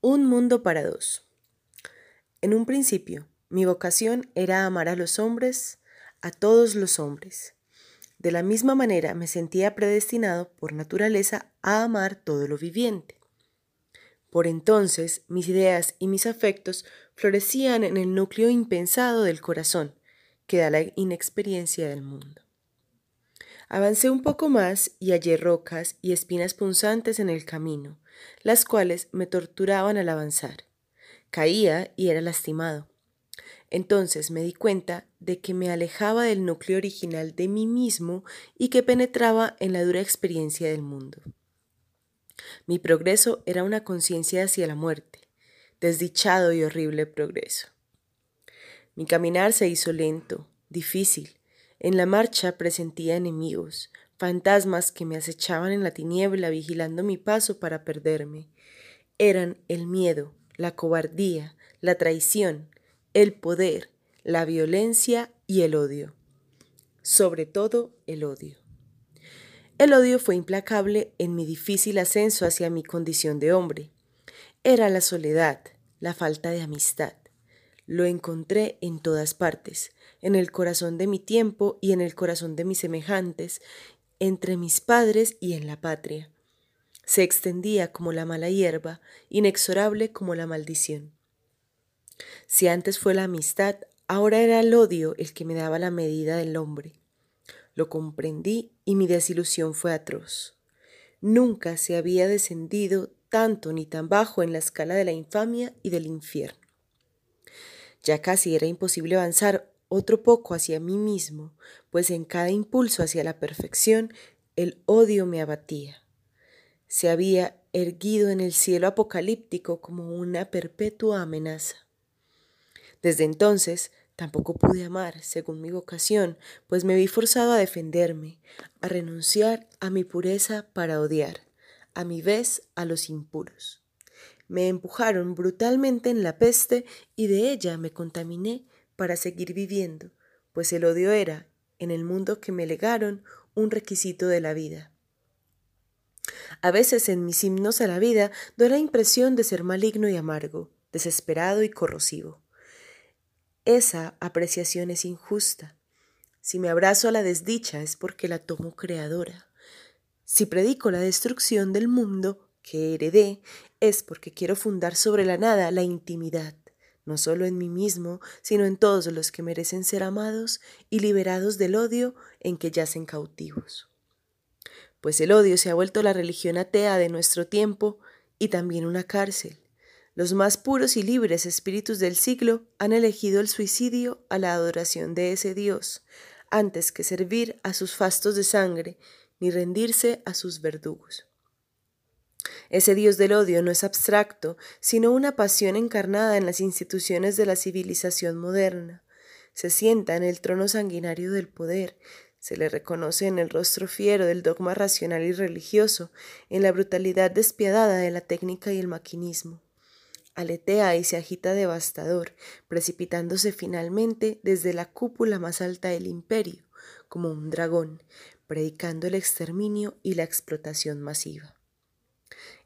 Un mundo para dos. En un principio, mi vocación era amar a los hombres, a todos los hombres. De la misma manera me sentía predestinado por naturaleza a amar todo lo viviente. Por entonces mis ideas y mis afectos florecían en el núcleo impensado del corazón, que da la inexperiencia del mundo. Avancé un poco más y hallé rocas y espinas punzantes en el camino, las cuales me torturaban al avanzar. Caía y era lastimado. Entonces me di cuenta de que me alejaba del núcleo original de mí mismo y que penetraba en la dura experiencia del mundo. Mi progreso era una conciencia hacia la muerte, desdichado y horrible progreso. Mi caminar se hizo lento, difícil. En la marcha presentía enemigos, fantasmas que me acechaban en la tiniebla vigilando mi paso para perderme. Eran el miedo, la cobardía, la traición, el poder, la violencia y el odio. Sobre todo el odio. El odio fue implacable en mi difícil ascenso hacia mi condición de hombre. Era la soledad, la falta de amistad. Lo encontré en todas partes, en el corazón de mi tiempo y en el corazón de mis semejantes, entre mis padres y en la patria. Se extendía como la mala hierba, inexorable como la maldición. Si antes fue la amistad, ahora era el odio el que me daba la medida del hombre. Lo comprendí y mi desilusión fue atroz. Nunca se había descendido tanto ni tan bajo en la escala de la infamia y del infierno. Ya casi era imposible avanzar otro poco hacia mí mismo, pues en cada impulso hacia la perfección el odio me abatía. Se había erguido en el cielo apocalíptico como una perpetua amenaza. Desde entonces Tampoco pude amar, según mi vocación, pues me vi forzado a defenderme, a renunciar a mi pureza para odiar, a mi vez a los impuros. Me empujaron brutalmente en la peste y de ella me contaminé para seguir viviendo, pues el odio era, en el mundo que me legaron, un requisito de la vida. A veces en mis himnos a la vida doy la impresión de ser maligno y amargo, desesperado y corrosivo. Esa apreciación es injusta. Si me abrazo a la desdicha es porque la tomo creadora. Si predico la destrucción del mundo que heredé es porque quiero fundar sobre la nada la intimidad, no solo en mí mismo, sino en todos los que merecen ser amados y liberados del odio en que yacen cautivos. Pues el odio se ha vuelto la religión atea de nuestro tiempo y también una cárcel. Los más puros y libres espíritus del siglo han elegido el suicidio a la adoración de ese Dios, antes que servir a sus fastos de sangre ni rendirse a sus verdugos. Ese Dios del odio no es abstracto, sino una pasión encarnada en las instituciones de la civilización moderna. Se sienta en el trono sanguinario del poder, se le reconoce en el rostro fiero del dogma racional y religioso, en la brutalidad despiadada de la técnica y el maquinismo aletea y se agita devastador, precipitándose finalmente desde la cúpula más alta del imperio, como un dragón, predicando el exterminio y la explotación masiva.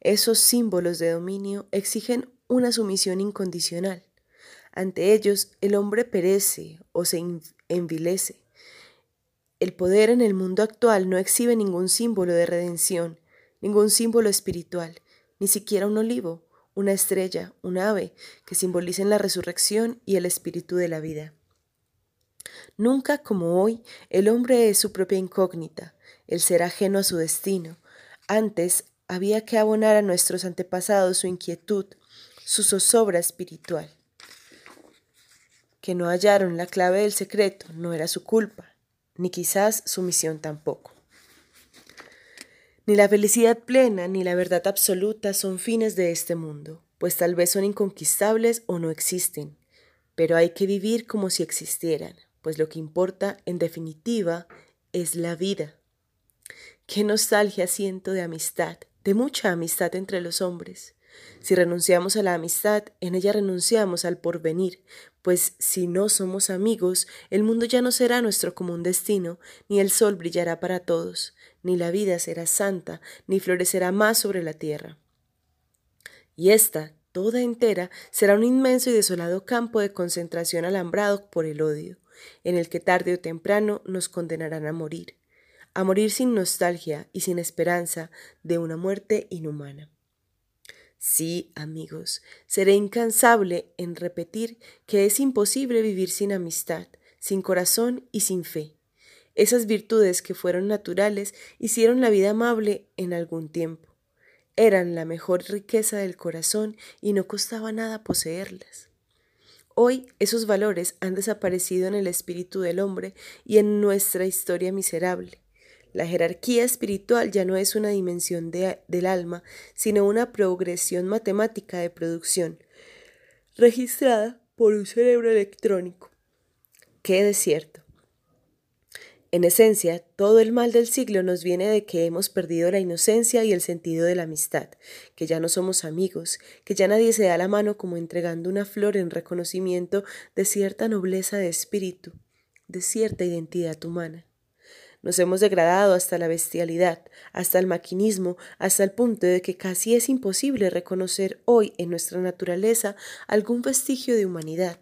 Esos símbolos de dominio exigen una sumisión incondicional. Ante ellos el hombre perece o se envilece. El poder en el mundo actual no exhibe ningún símbolo de redención, ningún símbolo espiritual, ni siquiera un olivo, una estrella, un ave, que simbolicen la resurrección y el espíritu de la vida. Nunca como hoy el hombre es su propia incógnita, el ser ajeno a su destino. Antes había que abonar a nuestros antepasados su inquietud, su zozobra espiritual. Que no hallaron la clave del secreto no era su culpa, ni quizás su misión tampoco. Ni la felicidad plena ni la verdad absoluta son fines de este mundo, pues tal vez son inconquistables o no existen, pero hay que vivir como si existieran, pues lo que importa, en definitiva, es la vida. Qué nostalgia siento de amistad, de mucha amistad entre los hombres. Si renunciamos a la amistad, en ella renunciamos al porvenir, pues si no somos amigos, el mundo ya no será nuestro común destino, ni el sol brillará para todos, ni la vida será santa, ni florecerá más sobre la tierra. Y esta toda entera, será un inmenso y desolado campo de concentración alambrado por el odio, en el que tarde o temprano nos condenarán a morir, a morir sin nostalgia y sin esperanza de una muerte inhumana. Sí, amigos, seré incansable en repetir que es imposible vivir sin amistad, sin corazón y sin fe. Esas virtudes que fueron naturales hicieron la vida amable en algún tiempo. Eran la mejor riqueza del corazón y no costaba nada poseerlas. Hoy esos valores han desaparecido en el espíritu del hombre y en nuestra historia miserable. La jerarquía espiritual ya no es una dimensión del alma, sino una progresión matemática de producción, registrada por un cerebro electrónico. ¡Qué desierto! En esencia, todo el mal del siglo nos viene de que hemos perdido la inocencia y el sentido de la amistad, que ya no somos amigos, que ya nadie se da la mano como entregando una flor en reconocimiento de cierta nobleza de espíritu, de cierta identidad humana. Nos hemos degradado hasta la bestialidad, hasta el maquinismo, hasta el punto de que casi es imposible reconocer hoy en nuestra naturaleza algún vestigio de humanidad.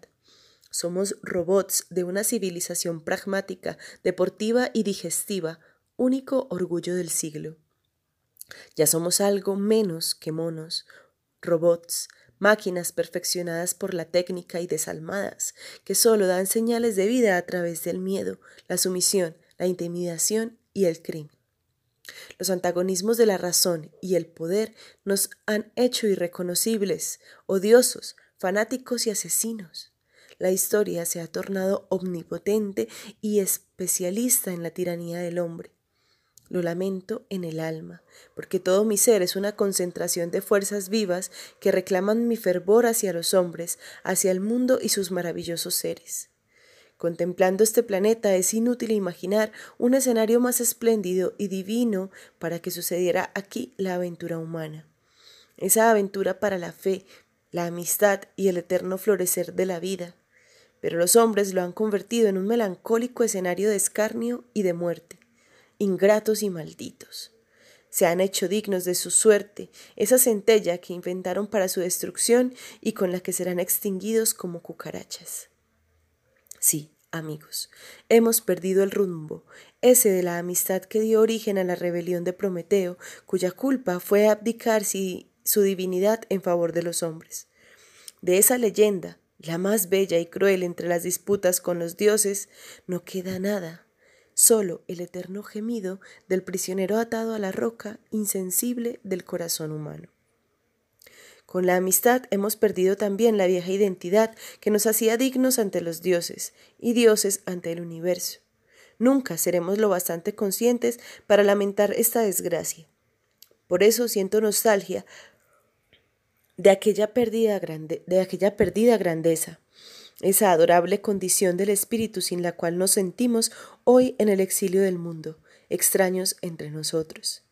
Somos robots de una civilización pragmática, deportiva y digestiva, único orgullo del siglo. Ya somos algo menos que monos, robots, máquinas perfeccionadas por la técnica y desalmadas, que solo dan señales de vida a través del miedo, la sumisión, la intimidación y el crimen. Los antagonismos de la razón y el poder nos han hecho irreconocibles, odiosos, fanáticos y asesinos la historia se ha tornado omnipotente y especialista en la tiranía del hombre. Lo lamento en el alma, porque todo mi ser es una concentración de fuerzas vivas que reclaman mi fervor hacia los hombres, hacia el mundo y sus maravillosos seres. Contemplando este planeta es inútil imaginar un escenario más espléndido y divino para que sucediera aquí la aventura humana. Esa aventura para la fe, la amistad y el eterno florecer de la vida pero los hombres lo han convertido en un melancólico escenario de escarnio y de muerte, ingratos y malditos. Se han hecho dignos de su suerte, esa centella que inventaron para su destrucción y con la que serán extinguidos como cucarachas. Sí, amigos, hemos perdido el rumbo, ese de la amistad que dio origen a la rebelión de Prometeo, cuya culpa fue abdicar su divinidad en favor de los hombres. De esa leyenda, la más bella y cruel entre las disputas con los dioses, no queda nada, solo el eterno gemido del prisionero atado a la roca insensible del corazón humano. Con la amistad hemos perdido también la vieja identidad que nos hacía dignos ante los dioses y dioses ante el universo. Nunca seremos lo bastante conscientes para lamentar esta desgracia. Por eso siento nostalgia de aquella, perdida grande, de aquella perdida grandeza, esa adorable condición del espíritu sin la cual nos sentimos hoy en el exilio del mundo, extraños entre nosotros.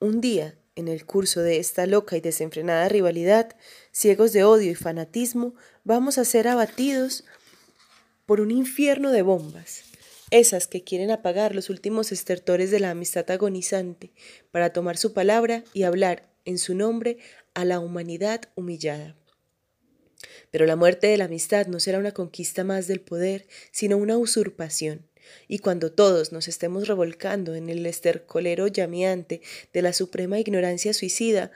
Un día, en el curso de esta loca y desenfrenada rivalidad, ciegos de odio y fanatismo, vamos a ser abatidos por un infierno de bombas, esas que quieren apagar los últimos estertores de la amistad agonizante, para tomar su palabra y hablar en su nombre a la humanidad humillada. Pero la muerte de la amistad no será una conquista más del poder, sino una usurpación. Y cuando todos nos estemos revolcando en el estercolero llameante de la suprema ignorancia suicida,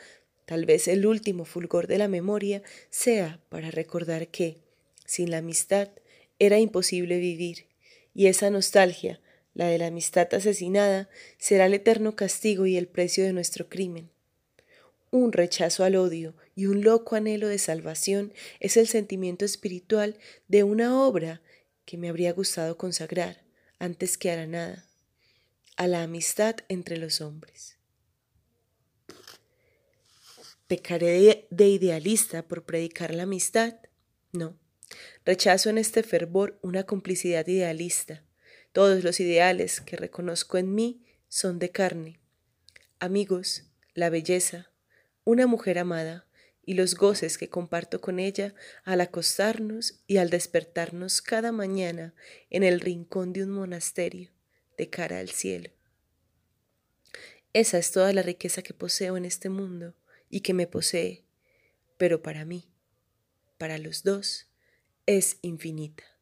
tal vez el último fulgor de la memoria sea para recordar que, sin la amistad, era imposible vivir, y esa nostalgia, la de la amistad asesinada, será el eterno castigo y el precio de nuestro crimen. Un rechazo al odio y un loco anhelo de salvación es el sentimiento espiritual de una obra que me habría gustado consagrar antes que a la nada, a la amistad entre los hombres. ¿Pecaré de idealista por predicar la amistad? No. Rechazo en este fervor una complicidad idealista. Todos los ideales que reconozco en mí son de carne. Amigos, la belleza, una mujer amada y los goces que comparto con ella al acostarnos y al despertarnos cada mañana en el rincón de un monasterio de cara al cielo. Esa es toda la riqueza que poseo en este mundo y que me posee. pero para mí, para los dos, es infinita.